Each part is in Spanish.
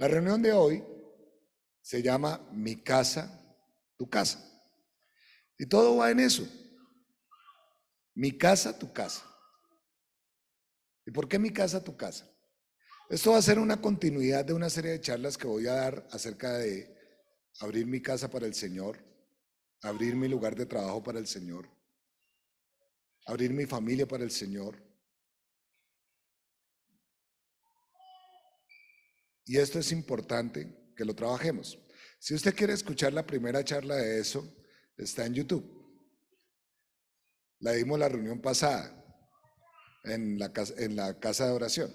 La reunión de hoy se llama Mi casa, tu casa. Y todo va en eso. Mi casa, tu casa. ¿Y por qué mi casa, tu casa? Esto va a ser una continuidad de una serie de charlas que voy a dar acerca de abrir mi casa para el Señor, abrir mi lugar de trabajo para el Señor, abrir mi familia para el Señor. Y esto es importante que lo trabajemos. Si usted quiere escuchar la primera charla de eso, está en YouTube. La dimos la reunión pasada en la, casa, en la casa de oración.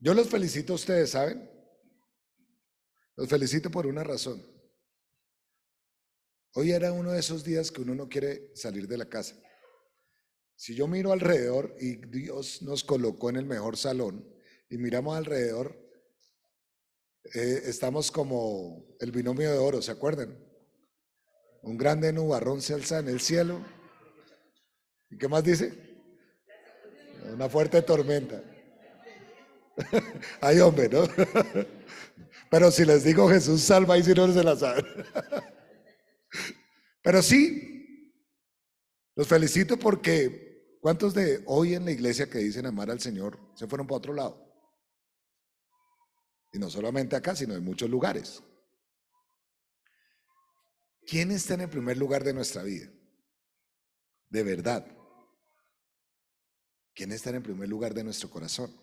Yo los felicito a ustedes, ¿saben? Los felicito por una razón. Hoy era uno de esos días que uno no quiere salir de la casa. Si yo miro alrededor y Dios nos colocó en el mejor salón y miramos alrededor, eh, estamos como el binomio de oro, ¿se acuerdan? Un grande nubarrón se alza en el cielo. ¿Y qué más dice? Una fuerte tormenta. Ay, hombre, ¿no? Pero si les digo Jesús salva y si no se la saben. Pero sí, los felicito porque ¿cuántos de hoy en la iglesia que dicen amar al Señor se fueron para otro lado? Y no solamente acá, sino en muchos lugares. ¿Quién está en el primer lugar de nuestra vida? De verdad. ¿Quién está en el primer lugar de nuestro corazón?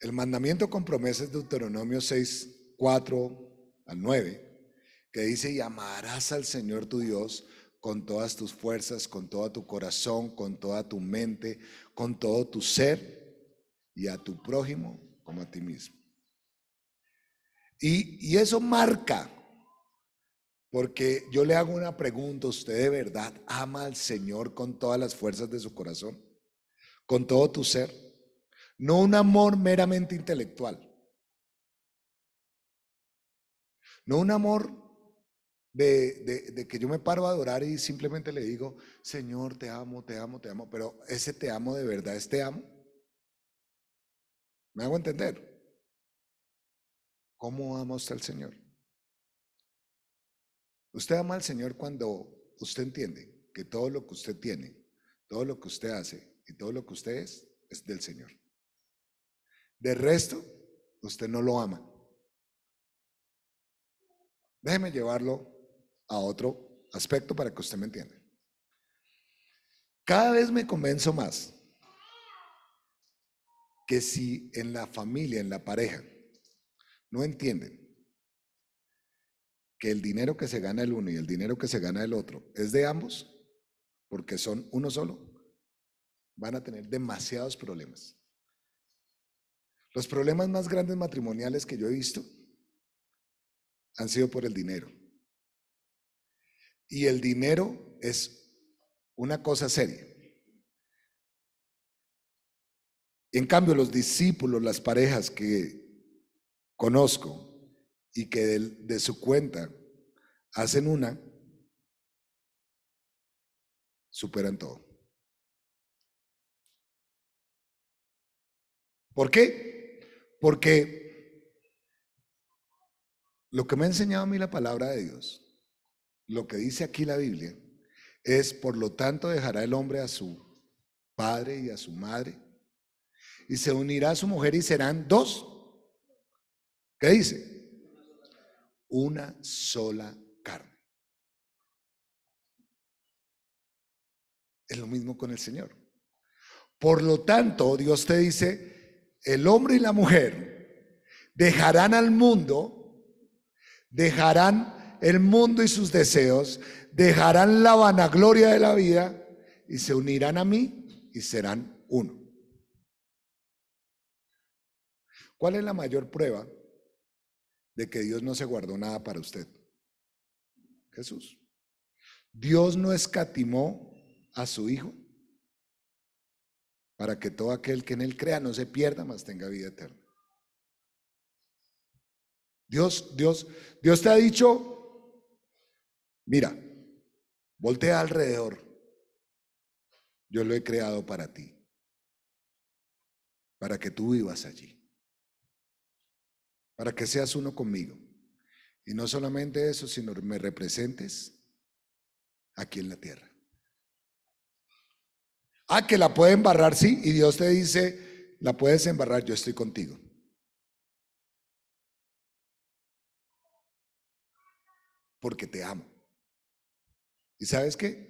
El mandamiento con promesas de Deuteronomio 6, 4 al 9, que dice, y amarás al Señor tu Dios con todas tus fuerzas, con todo tu corazón, con toda tu mente, con todo tu ser, y a tu prójimo como a ti mismo. Y, y eso marca, porque yo le hago una pregunta, ¿usted de verdad ama al Señor con todas las fuerzas de su corazón? ¿Con todo tu ser? no un amor meramente intelectual, no un amor de, que yo me paro a adorar y simplemente le digo, Señor, te amo, te amo, te amo, pero ese te amo de verdad es te amo. ¿Me hago entender? ¿Cómo ama usted al Señor? Usted ama al Señor cuando usted entiende que todo lo que usted tiene, todo lo que usted hace y todo lo que usted es, es del Señor. De resto, usted no lo ama. Déjeme llevarlo a otro aspecto para que usted me entienda. Cada vez me convenzo más que si en la familia, en la pareja, no entienden que el dinero que se gana el uno y el dinero que se gana el otro es de ambos, porque son uno solo, van a tener demasiados problemas. Los problemas más grandes matrimoniales que yo he visto han sido por el dinero. Y el dinero es una cosa seria. En cambio, los discípulos, las parejas que conozco y que de, su cuenta hacen una, superan todo. ¿Por qué? Porque lo que me ha enseñado a mí la palabra de Dios, lo que dice aquí la Biblia, es por lo tanto dejará el hombre a su padre y a su madre y se unirá a su mujer y serán dos. ¿Qué dice? Una sola carne. Es lo mismo con el Señor. Por lo tanto, Dios te dice, el hombre y la mujer dejarán al mundo, dejarán el mundo y sus deseos, dejarán la vanagloria de la vida y se unirán a mí y serán uno. ¿Cuál es la mayor prueba de que Dios no se guardó nada para usted? Jesús. Dios no escatimó a su Hijo para que todo aquel que en él crea no se pierda, mas tenga vida eterna. Dios, Dios, Dios te ha dicho, mira, voltea alrededor. Yo lo he creado para ti, para que tú vivas allí. Para que seas uno conmigo. Y no solamente eso, sino me representes aquí en la tierra. Ah, que la puede embarrar, sí, y Dios te dice, la puedes embarrar, yo estoy contigo. Porque te amo. ¿Y sabes qué?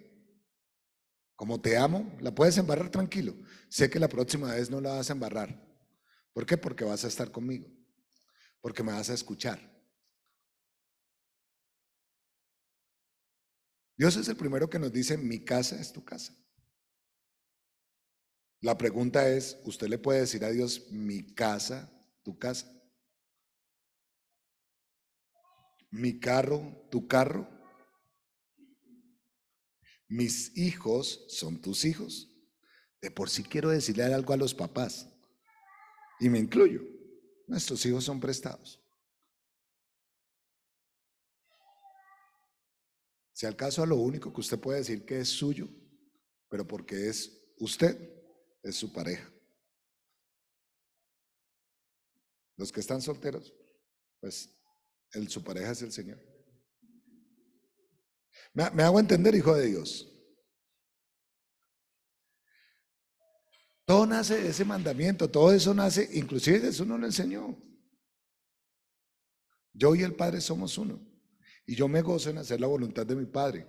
Como te amo, la puedes embarrar tranquilo. Sé que la próxima vez no la vas a embarrar. ¿Por qué? Porque vas a estar conmigo. Porque me vas a escuchar. Dios es el primero que nos dice, mi casa es tu casa. La pregunta es, ¿usted le puede decir a Dios, mi casa, tu casa? Mi carro, tu carro. Mis hijos son tus hijos. De por sí quiero decirle algo a los papás. Y me incluyo. Nuestros hijos son prestados. Si al caso lo único que usted puede decir que es suyo, pero porque es usted, es su pareja. Los que están solteros, pues el, su pareja es el Señor. Me, me hago entender, hijo de Dios. Todo nace de ese mandamiento, todo eso nace, inclusive Jesús no lo enseñó. Yo y el Padre somos uno. Y yo me gozo en hacer la voluntad de mi Padre.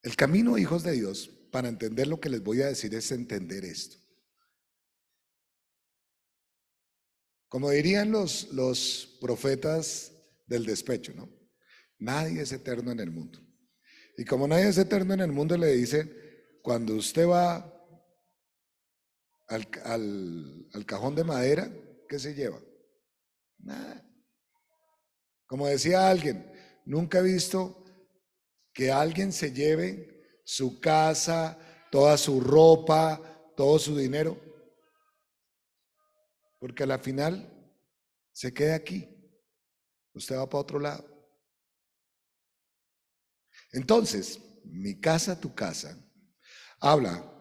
El camino, hijos de Dios, para entender lo que les voy a decir es entender esto. Como dirían los, los profetas del despecho, ¿no? Nadie es eterno en el mundo. Y como nadie es eterno en el mundo, le dicen, cuando usted va al, al cajón de madera, ¿qué se lleva? Nada. Como decía alguien, nunca he visto que alguien se lleve su casa, toda su ropa, todo su dinero. Porque a la final se queda aquí. Usted va para otro lado. Entonces, mi casa, tu casa, habla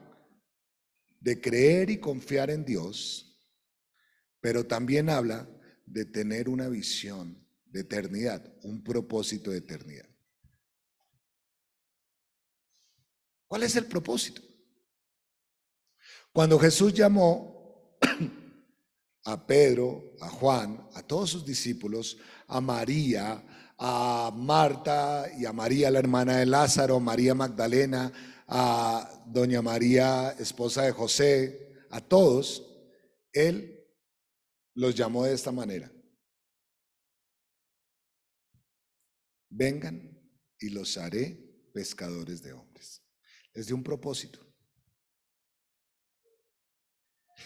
de creer y confiar en Dios, pero también habla de tener una visión de eternidad, un propósito de eternidad. ¿Cuál es el propósito? Cuando Jesús llamó a Pedro, a Juan, a todos sus discípulos, a María, a Marta y a María, la hermana de Lázaro, María Magdalena, a doña María, esposa de José, a todos, Él los llamó de esta manera. Vengan y los haré pescadores de hombres es de un propósito.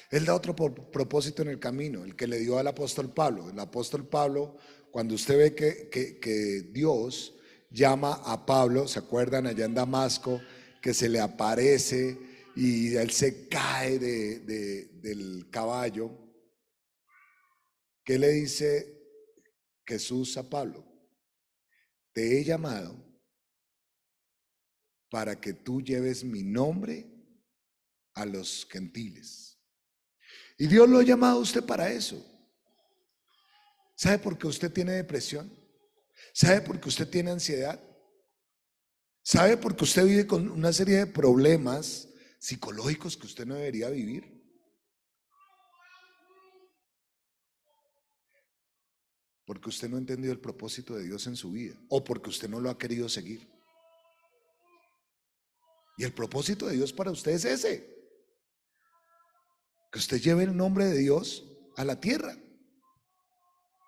Él da otro propósito en el camino, el que le dio al apóstol Pablo. El apóstol Pablo, cuando usted ve que, que, Dios llama a Pablo, ¿se acuerdan allá en Damasco? Que se le aparece y él se cae del caballo. ¿Qué le dice Jesús a Pablo? Te he llamado para que tú lleves mi nombre a los gentiles. Y Dios lo ha llamado a usted para eso. ¿Sabe por qué usted tiene depresión? ¿Sabe por qué usted tiene ansiedad? ¿Sabe por qué usted vive con una serie de problemas psicológicos que usted no debería vivir? Porque usted no ha entendido el propósito de Dios en su vida o porque usted no lo ha querido seguir. Y el propósito de Dios para usted es ese. Que usted lleve el nombre de Dios a la tierra.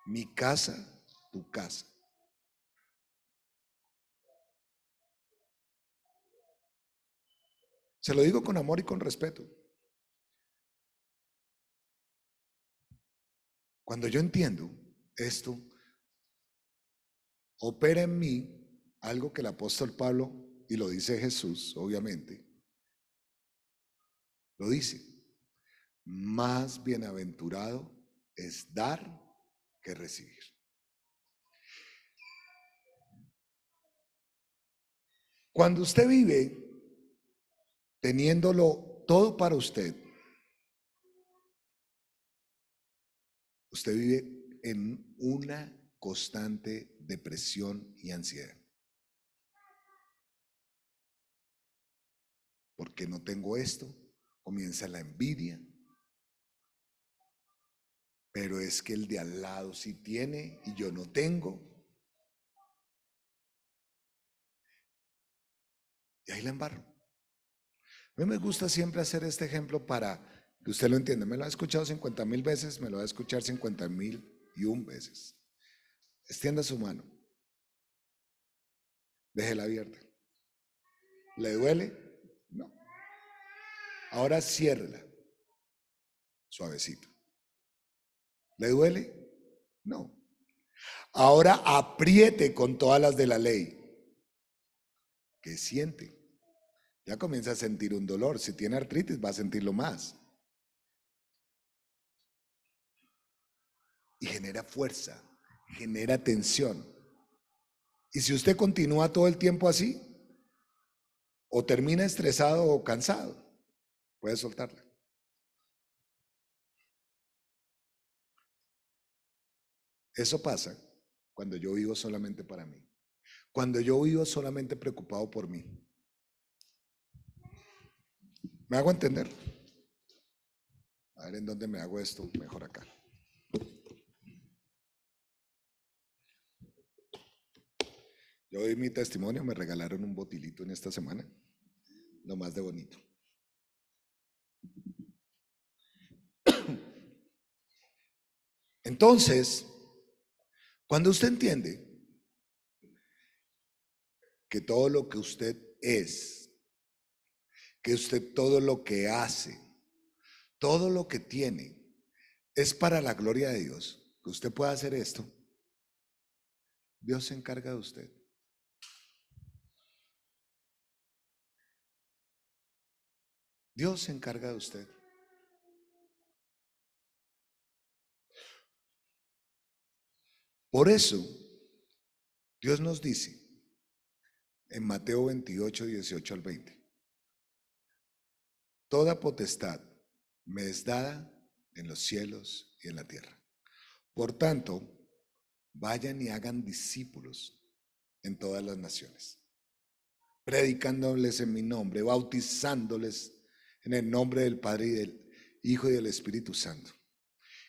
Mi casa, tu casa. Se lo digo con amor y con respeto. Cuando yo entiendo esto, opera en mí algo que el apóstol Pablo y lo dice Jesús, obviamente, lo dice, más bienaventurado es dar que recibir. Cuando usted vive teniéndolo todo para usted, usted vive en una constante depresión y ansiedad. Porque no tengo esto, comienza la envidia. Pero es que el de al lado sí tiene y yo no tengo. Y ahí la embarro. Mí me gusta siempre hacer este ejemplo para que usted lo entienda. Me lo ha escuchado 50 mil veces, me lo va a escuchar 50 mil y un veces. Extienda su mano. Déjela abierta. ¿Le duele? No. Ahora ciérrela. Suavecito. ¿Le duele? No. Ahora apriete con todas las de la ley. ¿Qué siente? Ya comienza a sentir un dolor. Si tiene artritis va a sentirlo más. Y genera fuerza, genera tensión. Y si usted continúa todo el tiempo así, o termina estresado o cansado, puede soltarla. Eso pasa cuando yo vivo solamente para mí. Cuando yo vivo solamente preocupado por mí. ¿Me hago entender? A ver en dónde me hago esto, mejor acá. Yo doy mi testimonio, me regalaron un botilito en esta semana, lo más de bonito. Entonces, cuando usted entiende que todo lo que usted es que usted todo lo que hace, todo lo que tiene, es para la gloria de Dios, que usted pueda hacer esto, Dios se encarga de usted. Dios se encarga de usted. Por eso, Dios nos dice en Mateo 28, 18 al 20. Toda potestad me es dada en los cielos y en la tierra. Por tanto, vayan y hagan discípulos en todas las naciones, predicándoles en mi nombre, bautizándoles en el nombre del Padre y del Hijo y del Espíritu Santo.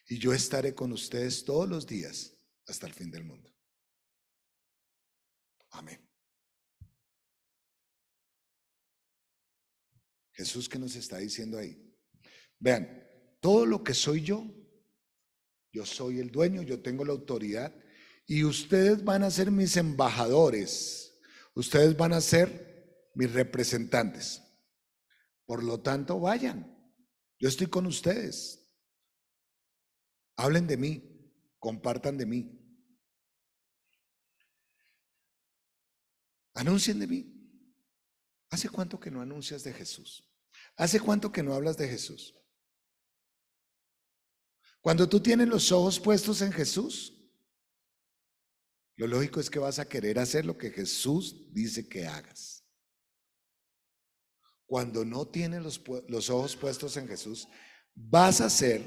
Y yo estaré con ustedes todos los días hasta el fin del mundo. Amén. Jesús, ¿qué nos está diciendo ahí? Vean, todo lo que soy yo, yo soy el dueño, yo tengo la autoridad y ustedes van a ser mis embajadores, ustedes van a ser mis representantes. Por lo tanto, vayan, yo estoy con ustedes. Hablen de mí, compartan de mí. Anuncien de mí. ¿Hace cuánto que no anuncias de Jesús? ¿Hace cuánto que no hablas de Jesús? Cuando tú tienes los ojos puestos en Jesús, lo lógico es que vas a querer hacer lo que Jesús dice que hagas. Cuando no tienes los, los ojos puestos en Jesús, vas a hacer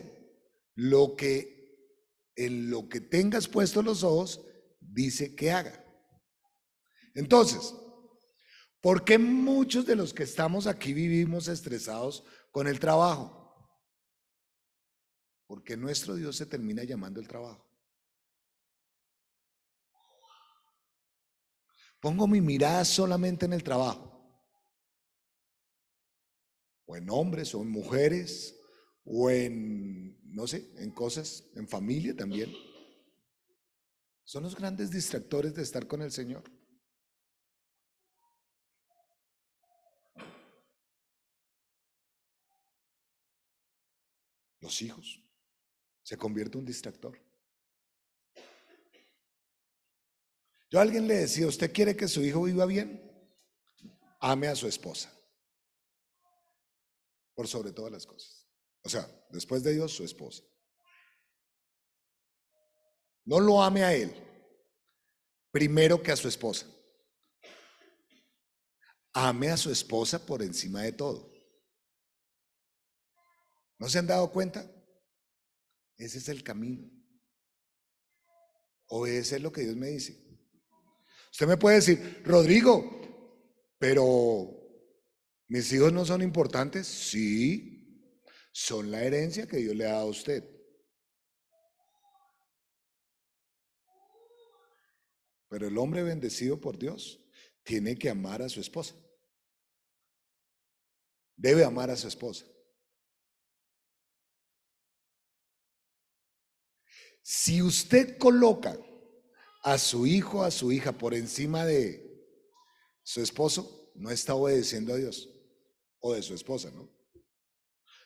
lo que en lo que tengas puestos los ojos dice que haga. Entonces, ¿Por qué muchos de los que estamos aquí vivimos estresados con el trabajo? Porque nuestro Dios se termina llamando el trabajo. Pongo mi mirada solamente en el trabajo. O en hombres, o en mujeres, o en, no sé, en cosas, en familia también. Son los grandes distractores de estar con el Señor. Los hijos. Se convierte en un distractor. Yo a alguien le decía, ¿usted quiere que su hijo viva bien? Ame a su esposa. Por sobre todas las cosas. O sea, después de Dios, su esposa. No lo ame a él. Primero que a su esposa. Ame a su esposa por encima de todo. ¿No se han dado cuenta? Ese es el camino. obedecer lo que Dios me dice. Usted me puede decir, Rodrigo, pero mis hijos no son importantes. Sí, son la herencia que Dios le ha dado a usted. Pero el hombre bendecido por Dios tiene que amar a su esposa. Debe amar a su esposa. Si usted coloca a su hijo, a su hija por encima de su esposo, no está obedeciendo a Dios. O de su esposa, ¿no?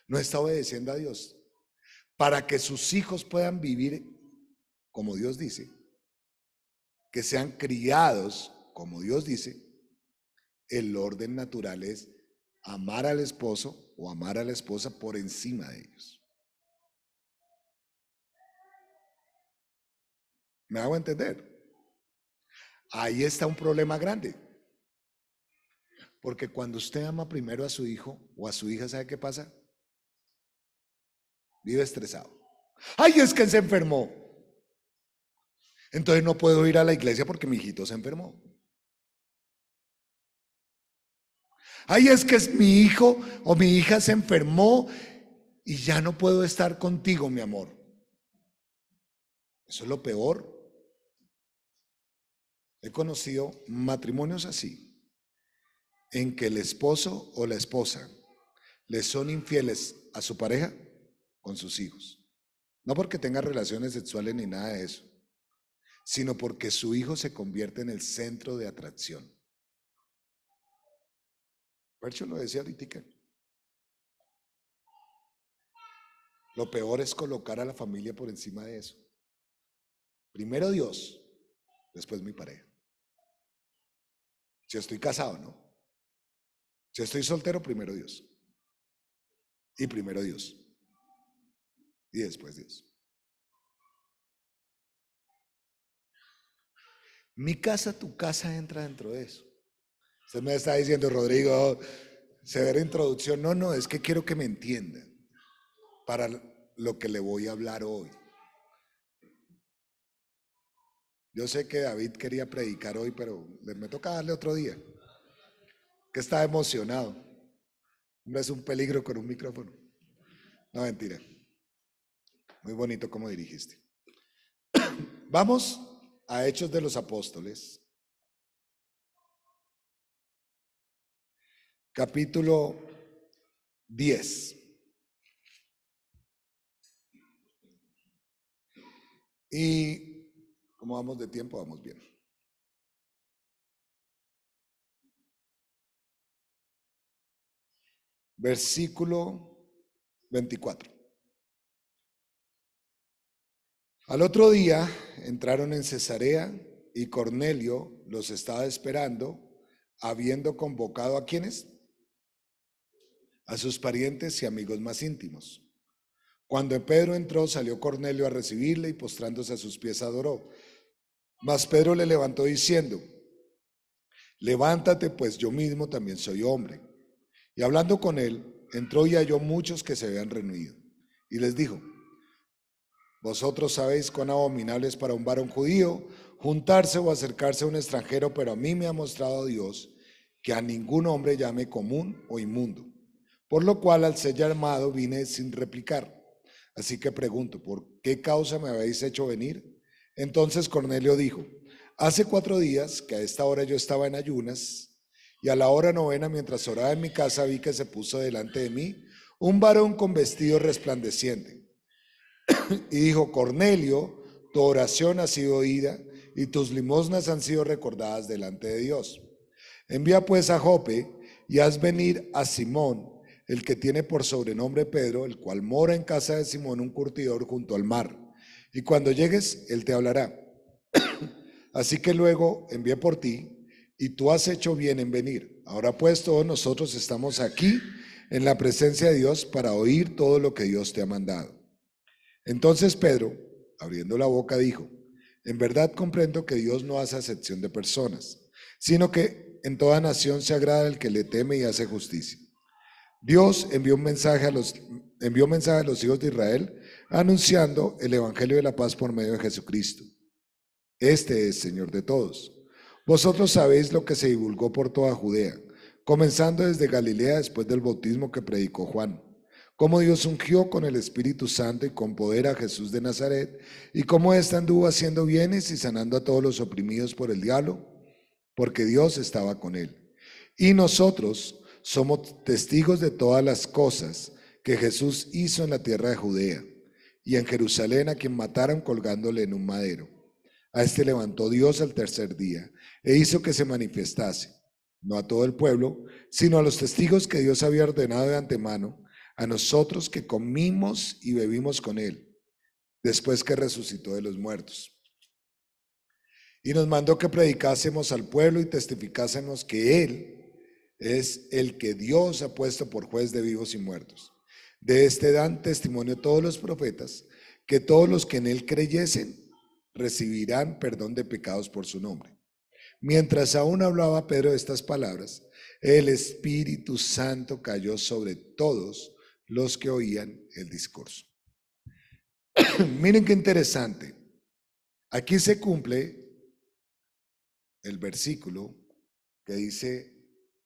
No está obedeciendo a Dios. Para que sus hijos puedan vivir como Dios dice, que sean criados como Dios dice, el orden natural es amar al esposo o amar a la esposa por encima de ellos. ¿Me hago entender? Ahí está un problema grande. Porque cuando usted ama primero a su hijo o a su hija, ¿sabe qué pasa? Vive estresado. Ay, es que se enfermó. Entonces no puedo ir a la iglesia porque mi hijito se enfermó. Ay, es que es mi hijo o mi hija se enfermó y ya no puedo estar contigo, mi amor. Eso es lo peor. He conocido matrimonios así, en que el esposo o la esposa le son infieles a su pareja con sus hijos. No porque tenga relaciones sexuales ni nada de eso, sino porque su hijo se convierte en el centro de atracción. Percho lo decía ahorita. Lo peor es colocar a la familia por encima de eso. Primero Dios, después mi pareja. Si estoy casado, ¿no? Si estoy soltero, primero Dios. Y primero Dios. Y después Dios. Mi casa, tu casa entra dentro de eso. Usted me está diciendo, Rodrigo, severa introducción. No, no, es que quiero que me entiendan para lo que le voy a hablar hoy. Yo sé que David quería predicar hoy, pero me toca darle otro día. Que está emocionado. No es un peligro con un micrófono. No, mentira. Muy bonito como dirigiste. Vamos a Hechos de los Apóstoles. capítulo 10. Y como vamos de tiempo, vamos bien. Versículo 24. Al otro día entraron en Cesarea y Cornelio los estaba esperando, habiendo convocado a quienes? a sus parientes y amigos más íntimos. Cuando Pedro entró, salió Cornelio a recibirle y postrándose a sus pies adoró. Mas Pedro le levantó diciendo, levántate, pues yo mismo también soy hombre. Y hablando con él, entró y halló muchos que se habían reunido. Y les dijo, vosotros sabéis cuán abominable es para un varón judío juntarse o acercarse a un extranjero, pero a mí me ha mostrado Dios que a ningún hombre llame común o inmundo por lo cual al ser llamado vine sin replicar. Así que pregunto, ¿por qué causa me habéis hecho venir? Entonces Cornelio dijo, hace cuatro días que a esta hora yo estaba en ayunas y a la hora novena mientras oraba en mi casa vi que se puso delante de mí un varón con vestido resplandeciente. y dijo, Cornelio, tu oración ha sido oída y tus limosnas han sido recordadas delante de Dios. Envía pues a Jope y haz venir a Simón el que tiene por sobrenombre Pedro, el cual mora en casa de Simón, un curtidor junto al mar. Y cuando llegues, él te hablará. Así que luego envié por ti, y tú has hecho bien en venir. Ahora pues todos nosotros estamos aquí en la presencia de Dios para oír todo lo que Dios te ha mandado. Entonces Pedro, abriendo la boca, dijo, en verdad comprendo que Dios no hace acepción de personas, sino que en toda nación se agrada el que le teme y hace justicia. Dios envió un mensaje a los, envió un mensaje a los hijos de Israel anunciando el Evangelio de la paz por medio de Jesucristo. Este es Señor de todos. Vosotros sabéis lo que se divulgó por toda Judea, comenzando desde Galilea después del bautismo que predicó Juan, cómo Dios ungió con el Espíritu Santo y con poder a Jesús de Nazaret, y cómo éste anduvo haciendo bienes y sanando a todos los oprimidos por el diablo, porque Dios estaba con él. Y nosotros somos testigos de todas las cosas que Jesús hizo en la tierra de Judea y en Jerusalén a quien mataron colgándole en un madero. A este levantó Dios al tercer día e hizo que se manifestase, no a todo el pueblo, sino a los testigos que Dios había ordenado de antemano, a nosotros que comimos y bebimos con él, después que resucitó de los muertos. Y nos mandó que predicásemos al pueblo y testificásemos que él es el que Dios ha puesto por juez de vivos y muertos. De este dan testimonio todos los profetas, que todos los que en él creyesen recibirán perdón de pecados por su nombre. Mientras aún hablaba Pedro estas palabras, el Espíritu Santo cayó sobre todos los que oían el discurso. Miren qué interesante. Aquí se cumple el versículo que dice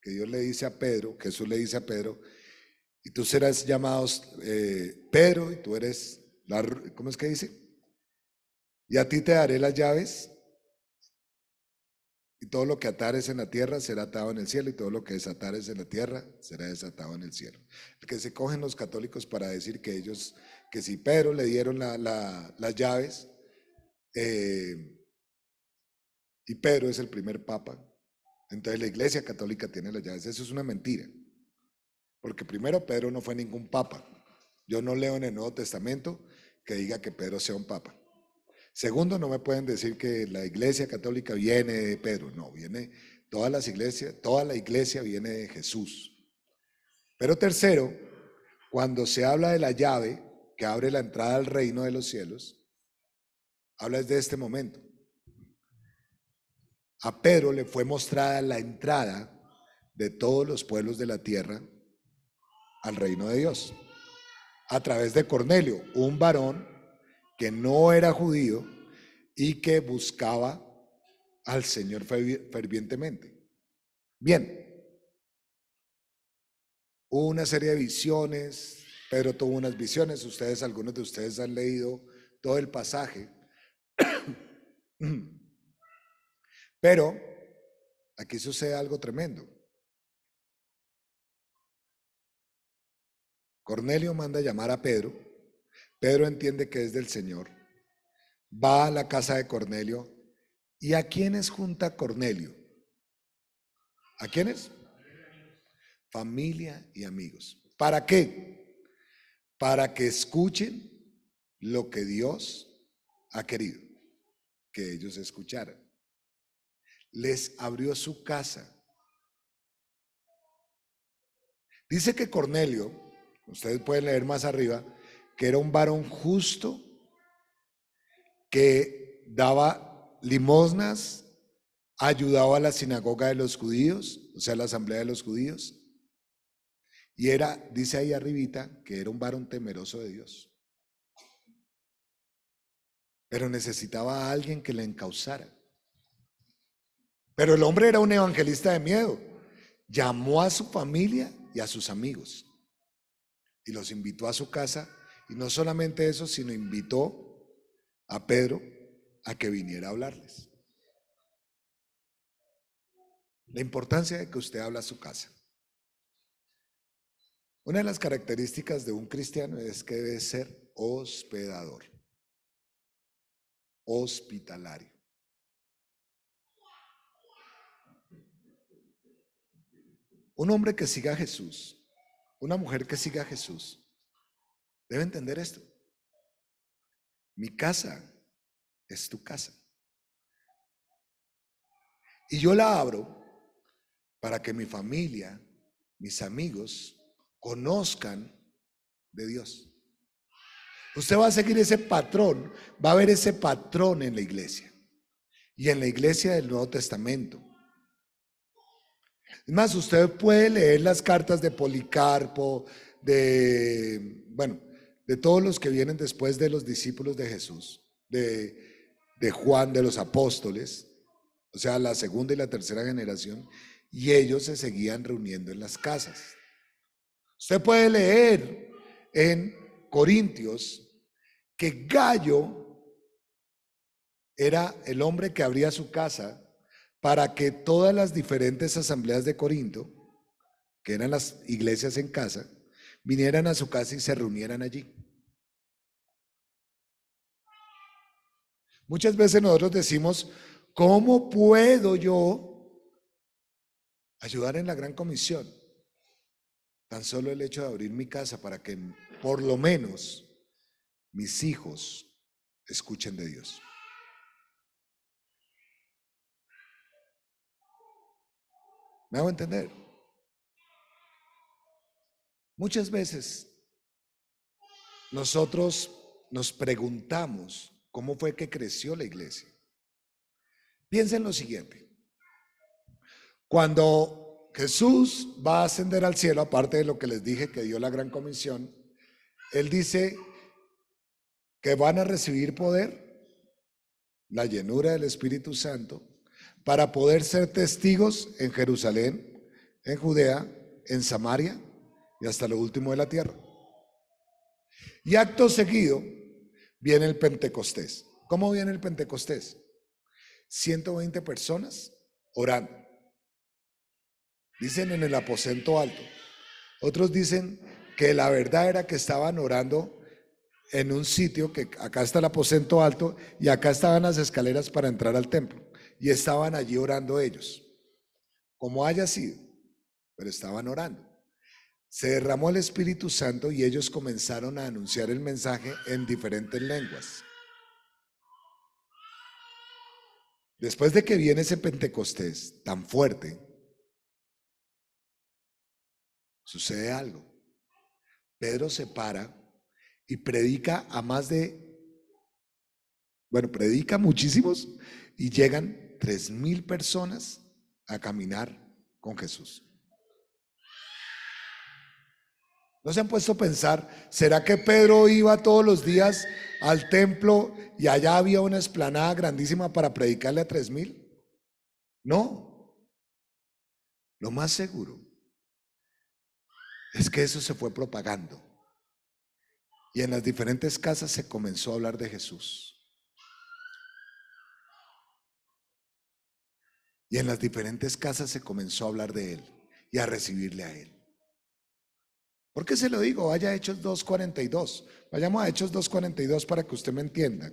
que Dios le dice a Pedro, Jesús le dice a Pedro, y tú serás llamado eh, Pedro y tú eres, la, ¿cómo es que dice? Y a ti te daré las llaves y todo lo que atares en la tierra será atado en el cielo y todo lo que desatares en la tierra será desatado en el cielo. El que se cogen los católicos para decir que ellos, que si Pedro le dieron las llaves eh, y Pedro es el primer papa, entonces la iglesia católica tiene las llaves. Eso es una mentira. Porque primero Pedro no fue ningún papa. Yo no leo en el Nuevo Testamento que diga que Pedro sea un papa. Segundo, no me pueden decir que la iglesia católica viene de Pedro. No, viene todas las iglesias, toda la iglesia viene de Jesús. Pero tercero, cuando se habla de la llave que abre la entrada al reino de los cielos, habla desde este momento a Pedro le fue mostrada la entrada de todos los pueblos de la tierra al reino de Dios. A través de Cornelio, un varón que no era judío y que buscaba al Señor fervientemente. Bien, una serie de visiones, Pedro tuvo unas visiones, ustedes, algunos de ustedes han leído todo el pasaje. Pero aquí sucede algo tremendo. Cornelio manda llamar a Pedro. Pedro entiende que es del Señor. Va a la casa de Cornelio. ¿Y a quiénes junta Cornelio? ¿A quiénes? Familia y amigos. ¿Para qué? Para que escuchen lo que Dios ha querido que ellos escucharan les abrió su casa. Dice que Cornelio, ustedes pueden leer más arriba, que era un varón justo, que daba limosnas, ayudaba a la sinagoga de los judíos, o sea, a la asamblea de los judíos. Y era, dice ahí arribita, que era un varón temeroso de Dios. Pero necesitaba a alguien que le encauzara. Pero el hombre era un evangelista de miedo. Llamó a su familia y a sus amigos y los invitó a su casa. Y no solamente eso, sino invitó a Pedro a que viniera a hablarles. La importancia de que usted habla a su casa. Una de las características de un cristiano es que debe ser hospedador, hospitalario. Un hombre que siga a Jesús, una mujer que siga a Jesús, debe entender esto. Mi casa es tu casa. Y yo la abro para que mi familia, mis amigos, conozcan de Dios. Usted va a seguir ese patrón, va a ver ese patrón en la iglesia. Y en la iglesia del Nuevo Testamento. Es más, usted puede leer las cartas de Policarpo, de, bueno, de todos los que vienen después de los discípulos de Jesús, de, de Juan de los apóstoles, o sea, la segunda y la tercera generación, y ellos se seguían reuniendo en las casas. Usted puede leer en Corintios que Gallo era el hombre que abría su casa para que todas las diferentes asambleas de Corinto, que eran las iglesias en casa, vinieran a su casa y se reunieran allí. Muchas veces nosotros decimos, ¿cómo puedo yo ayudar en la gran comisión? Tan solo el hecho de abrir mi casa para que por lo menos mis hijos escuchen de Dios. ¿Me hago entender? Muchas veces nosotros nos preguntamos cómo fue que creció la iglesia. Piensen lo siguiente. Cuando Jesús va a ascender al cielo, aparte de lo que les dije que dio la gran comisión, Él dice que van a recibir poder, la llenura del Espíritu Santo, para poder ser testigos en Jerusalén, en Judea, en Samaria y hasta lo último de la tierra. Y acto seguido viene el Pentecostés. ¿Cómo viene el Pentecostés? 120 personas orando. Dicen en el aposento alto. Otros dicen que la verdad era que estaban orando en un sitio que acá está el aposento alto y acá estaban las escaleras para entrar al templo y estaban allí orando ellos, como haya sido, pero estaban orando. Se derramó el Espíritu Santo y ellos comenzaron a anunciar el mensaje en diferentes lenguas. Después de que viene ese Pentecostés tan fuerte, sucede algo. Pedro se para y predica a más de, bueno, predica muchísimos y llegan tres mil personas a caminar con Jesús. ¿No se han puesto a pensar, ¿será que Pedro iba todos los días al templo y allá había una esplanada grandísima para predicarle a tres mil? No. Lo más seguro es que eso se fue propagando. Y en las diferentes casas se comenzó a hablar de Jesús. Y en las diferentes casas se comenzó a hablar de Él y a recibirle a Él. ¿Por qué se lo digo? Vaya a Hechos 2.42. Vayamos a Hechos 2.42 para que usted me entienda.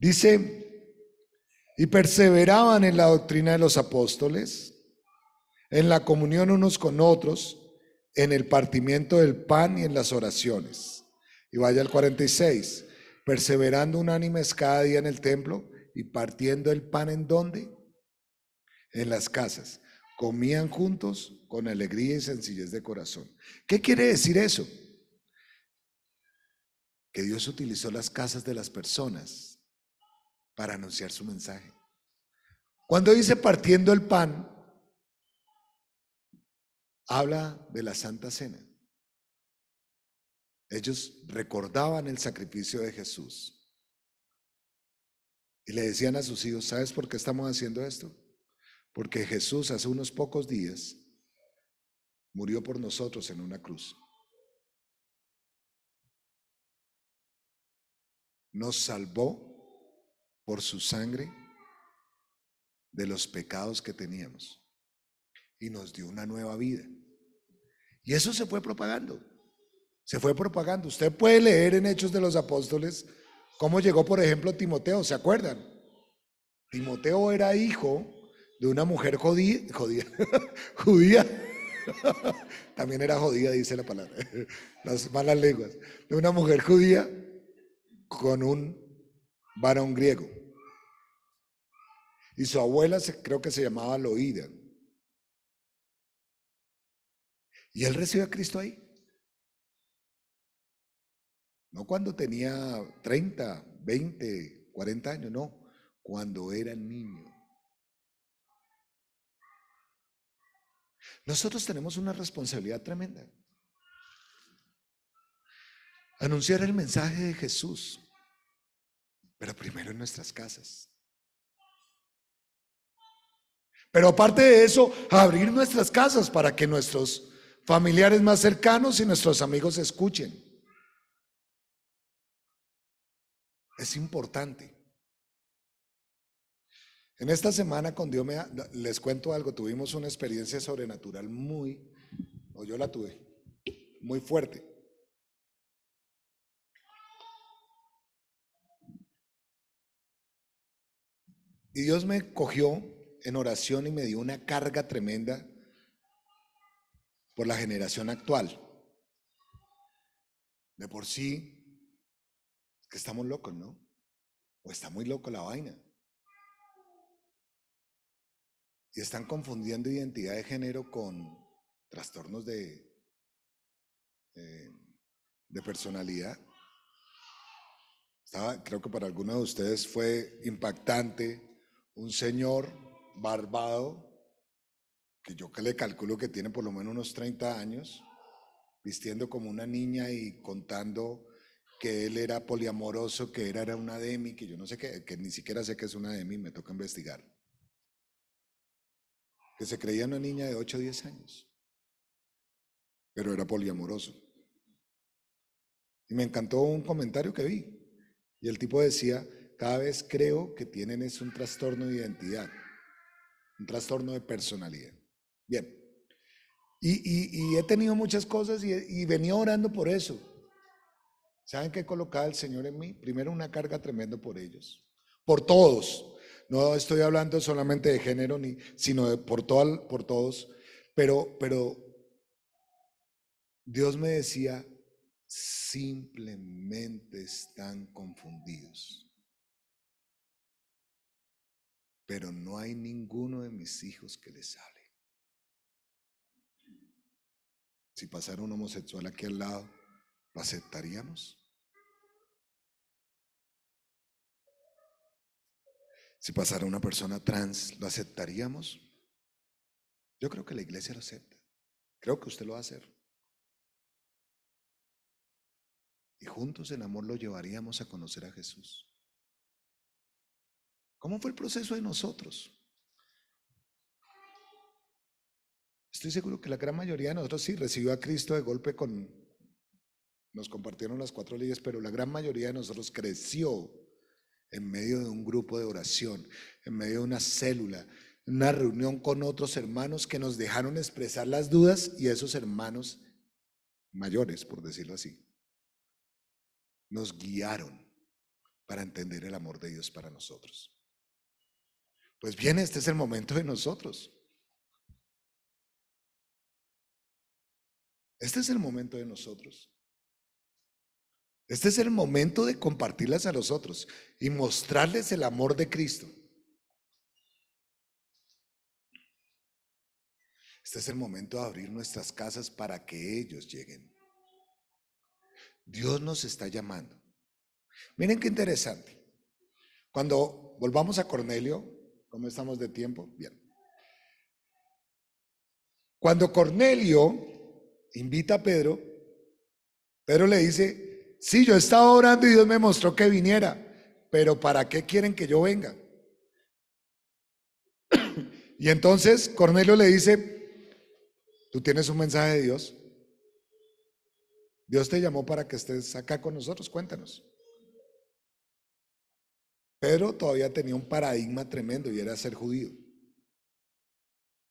Dice, y perseveraban en la doctrina de los apóstoles, en la comunión unos con otros, en el partimiento del pan y en las oraciones. Y vaya al 46, perseverando unánimes cada día en el templo y partiendo el pan en donde? En las casas. Comían juntos con alegría y sencillez de corazón. ¿Qué quiere decir eso? Que Dios utilizó las casas de las personas para anunciar su mensaje. Cuando dice partiendo el pan, habla de la Santa Cena. Ellos recordaban el sacrificio de Jesús. Y le decían a sus hijos, ¿sabes por qué estamos haciendo esto? Porque Jesús hace unos pocos días murió por nosotros en una cruz. Nos salvó por su sangre de los pecados que teníamos y nos dio una nueva vida. Y eso se fue propagando. Se fue propagando. Usted puede leer en Hechos de los Apóstoles cómo llegó, por ejemplo, Timoteo. ¿Se acuerdan? Timoteo era hijo de una mujer judía, judía, también era judía, dice la palabra, las malas lenguas, de una mujer judía con un varón griego. Y su abuela creo que se llamaba Loida. Y él recibió a Cristo ahí. No cuando tenía 30, 20, 40 años, no, cuando era niño. Nosotros tenemos una responsabilidad tremenda. Anunciar el mensaje de Jesús pero primero en nuestras casas. Pero aparte de eso, abrir nuestras casas para que nuestros familiares más cercanos y nuestros amigos escuchen. Es importante. En esta semana con Dios me, les cuento algo, tuvimos una experiencia sobrenatural muy, o yo la tuve, muy fuerte. Y Dios me cogió en oración y me dio una carga tremenda por la generación actual. De por sí, que estamos locos, ¿no? O está muy loco la vaina. Y están confundiendo identidad de género con trastornos de, eh, de personalidad. Creo que para algunos de ustedes fue impactante un señor barbado, que yo que le calculo que tiene por lo menos unos 30 años, vistiendo como una niña y contando que él era poliamoroso, que era, era una demi, que yo no sé qué, que ni siquiera sé qué es una demi, me toca investigar. Que se creía una niña de 8 o 10 años, pero era poliamoroso. Y me encantó un comentario que vi. Y el tipo decía, cada vez creo que tienen es un trastorno de identidad, un trastorno de personalidad. Bien. Y, he tenido muchas cosas y, venía orando por eso. ¿Saben qué colocaba el Señor en mí? Primero una carga tremenda por ellos, por todos. No estoy hablando solamente de género, ni, sino por, todo, por todos. Pero, pero Dios me decía, simplemente están confundidos pero no hay ninguno de mis hijos que les hable. Si pasara un homosexual aquí al lado, ¿lo aceptaríamos? Si pasara una persona trans, ¿lo aceptaríamos? Yo creo que la iglesia lo acepta. Creo que usted lo va a hacer. Y juntos en amor lo llevaríamos a conocer a Jesús. ¿Cómo fue el proceso de nosotros? Estoy seguro que la gran mayoría de nosotros sí recibió a Cristo de golpe con, nos compartieron las cuatro leyes, pero la gran mayoría de nosotros creció en medio de un grupo de oración, en medio de una célula, una reunión con otros hermanos que nos dejaron expresar las dudas y esos hermanos mayores, por decirlo así, nos guiaron para entender el amor de Dios para nosotros. Pues bien, este es el momento de nosotros. Este es el momento de nosotros. Este es el momento de compartirlas a los otros y mostrarles el amor de Cristo. Este es el momento de abrir nuestras casas para que ellos lleguen. Dios nos está llamando. Miren qué interesante. Cuando volvamos a Cornelio, ¿Cómo estamos de tiempo? Bien. Cuando Cornelio invita a Pedro, Pedro le dice, sí, yo estaba orando y Dios me mostró que viniera, pero ¿para qué quieren que yo venga? Y entonces Cornelio le dice, tú tienes un mensaje de Dios. Dios te llamó para que estés acá con nosotros, cuéntanos. Pedro todavía tenía un paradigma tremendo y era ser judío.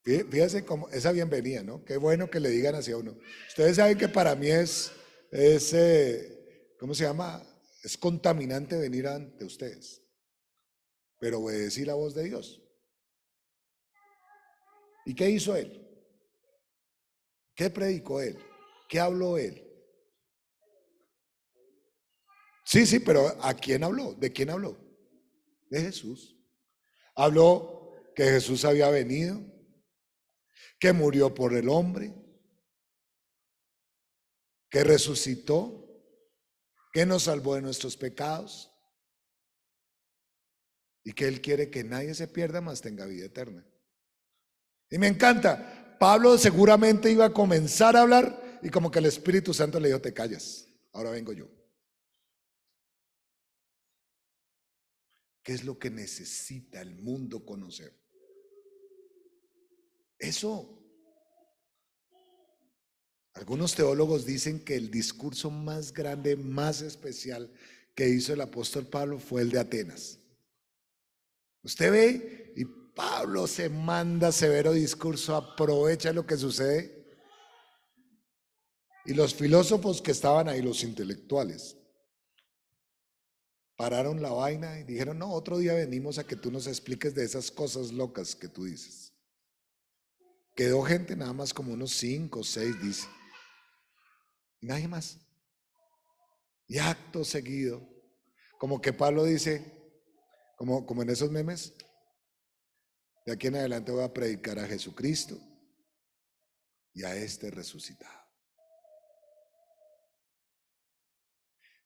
Fíjense cómo esa bienvenida, ¿no? Qué bueno que le digan hacia uno. Ustedes saben que para mí es, es eh, ¿cómo se llama? Es contaminante venir ante ustedes, pero obedecí la voz de Dios. ¿Y qué hizo él? ¿Qué predicó él? ¿Qué habló él? Sí, sí, pero ¿a quién habló? ¿De quién habló? de Jesús. Habló que Jesús había venido, que murió por el hombre, que resucitó, que nos salvó de nuestros pecados y que Él quiere que nadie se pierda, más tenga vida eterna. Y me encanta, Pablo seguramente iba a comenzar a hablar y como que el Espíritu Santo le dijo, te callas, ahora vengo yo. ¿Qué es lo que necesita el mundo conocer? Eso. Algunos teólogos dicen que el discurso más grande, más especial que hizo el apóstol Pablo fue el de Atenas. Usted ve y Pablo se manda severo discurso, aprovecha lo que sucede. Y los filósofos que estaban ahí, los intelectuales, pararon la vaina y dijeron, no, otro día venimos a que tú nos expliques de esas cosas locas que tú dices. Quedó gente nada más como unos cinco o seis, dice. Nadie más. Y acto seguido, como que Pablo dice, como, como en esos memes, de aquí en adelante voy a predicar a Jesucristo y a este resucitado.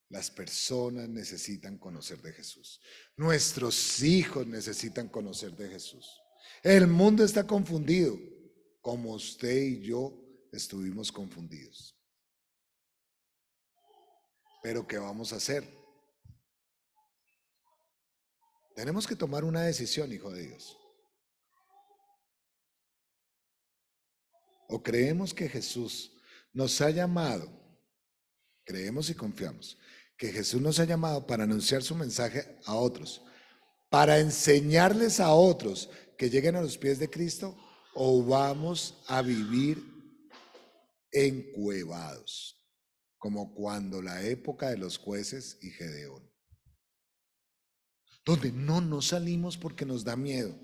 Las personas necesitan conocer de Jesús. Nuestros hijos necesitan conocer de Jesús. El mundo está confundido, como usted y yo estuvimos confundidos. Pero ¿qué vamos a hacer? Tenemos que tomar una decisión, hijo de Dios. O creemos que Jesús nos ha llamado, creemos y confiamos, que Jesús nos ha llamado para anunciar su mensaje a otros, para enseñarles a otros que lleguen a los pies de Cristo, o vamos a vivir encuevados, como cuando la época de los jueces y Gedeón, donde no nos salimos porque nos da miedo.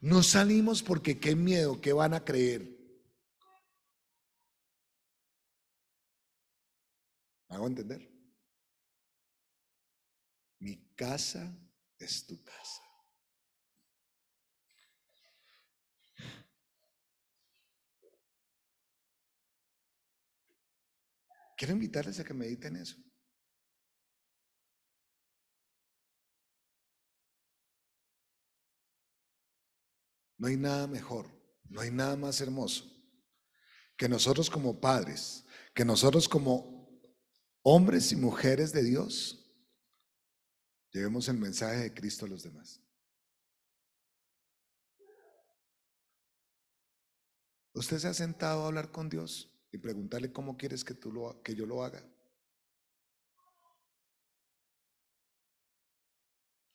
No salimos porque qué miedo, qué van a creer. hago entender? Mi casa es tu casa. Quiero invitarles a que mediten eso. No hay nada mejor, no hay nada más hermoso que nosotros como padres, que nosotros como hombres y mujeres de Dios, llevemos el mensaje de Cristo a los demás. ¿Usted se ha sentado a hablar con Dios y preguntarle cómo quieres que, tú lo, que yo lo haga?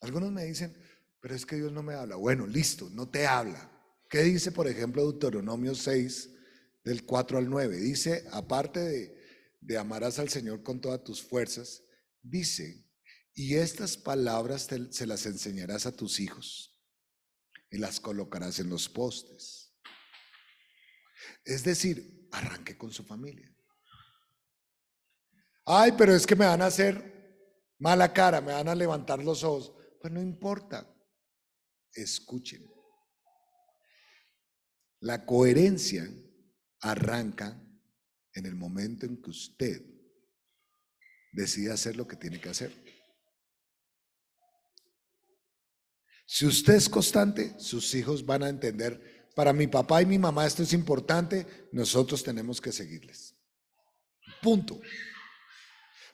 Algunos me dicen, pero es que Dios no me habla. Bueno, listo, no te habla. ¿Qué dice, por ejemplo, Deuteronomio 6, del 4 al 9? Dice, aparte de, de amarás al Señor con todas tus fuerzas, dice, y estas palabras se las enseñarás a tus hijos y las colocarás en los postes. Es decir, arranque con su familia. Ay, pero es que me van a hacer mala cara, me van a levantar los ojos. Pues no importa, escuchen. La coherencia arranca en el momento en que usted decide hacer lo que tiene que hacer. Si usted es constante, sus hijos van a entender, para mi papá y mi mamá esto es importante, nosotros tenemos que seguirles. Punto.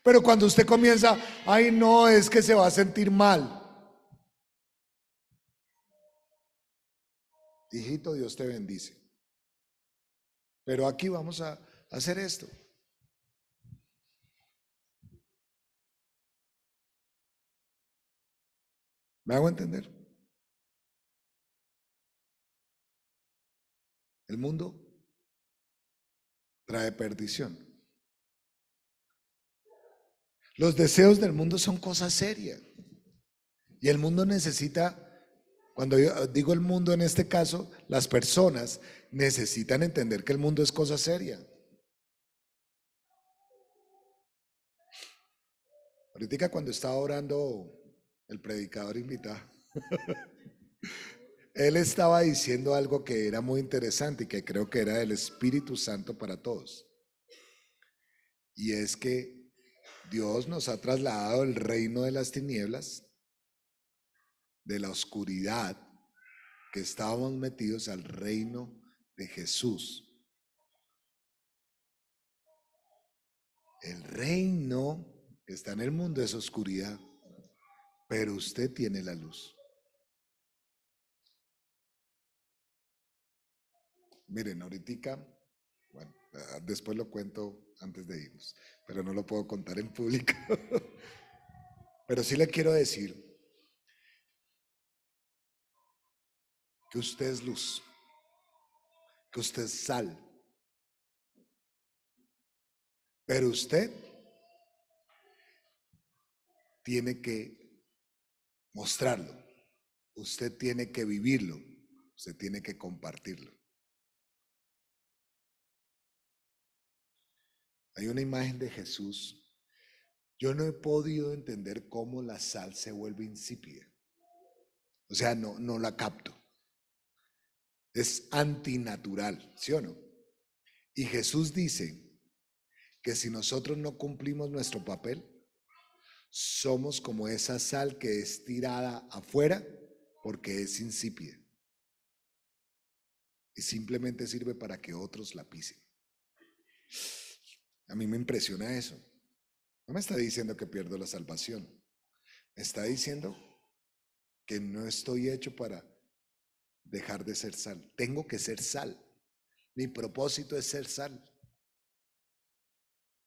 Pero cuando usted comienza, ay no, es que se va a sentir mal. Hijito, Dios te bendice. Pero aquí vamos a hacer esto. ¿Me hago entender? El mundo trae perdición. Los deseos del mundo son cosas serias. Y el mundo necesita, cuando yo digo el mundo en este caso, las personas necesitan entender que el mundo es cosa seria. Ahorita cuando estaba orando el predicador invitado, él estaba diciendo algo que era muy interesante y que creo que era del Espíritu Santo para todos. Y es que Dios nos ha trasladado el reino de las tinieblas, de la oscuridad, que estábamos metidos al reino de Jesús. El reino que está en el mundo es oscuridad, pero usted tiene la luz. Miren, ahorita, bueno, ah, después lo cuento antes de irnos, pero no lo puedo contar en público. Pero sí le quiero decir que usted es luz, que usted es sal, pero usted tiene que mostrarlo, usted tiene que vivirlo, usted tiene que compartirlo. Hay una imagen de Jesús. Yo no he podido entender cómo la sal se vuelve insípida. O sea, no, no la capto. Es antinatural, ¿sí o no? Y Jesús dice que si nosotros no cumplimos nuestro papel, somos como esa sal que es tirada afuera porque es insípida. Y simplemente sirve para que otros la pisen. A mí me impresiona eso. No me está diciendo que pierdo la salvación. Me está diciendo que no estoy hecho para dejar de ser sal. Tengo que ser sal. Mi propósito es ser sal.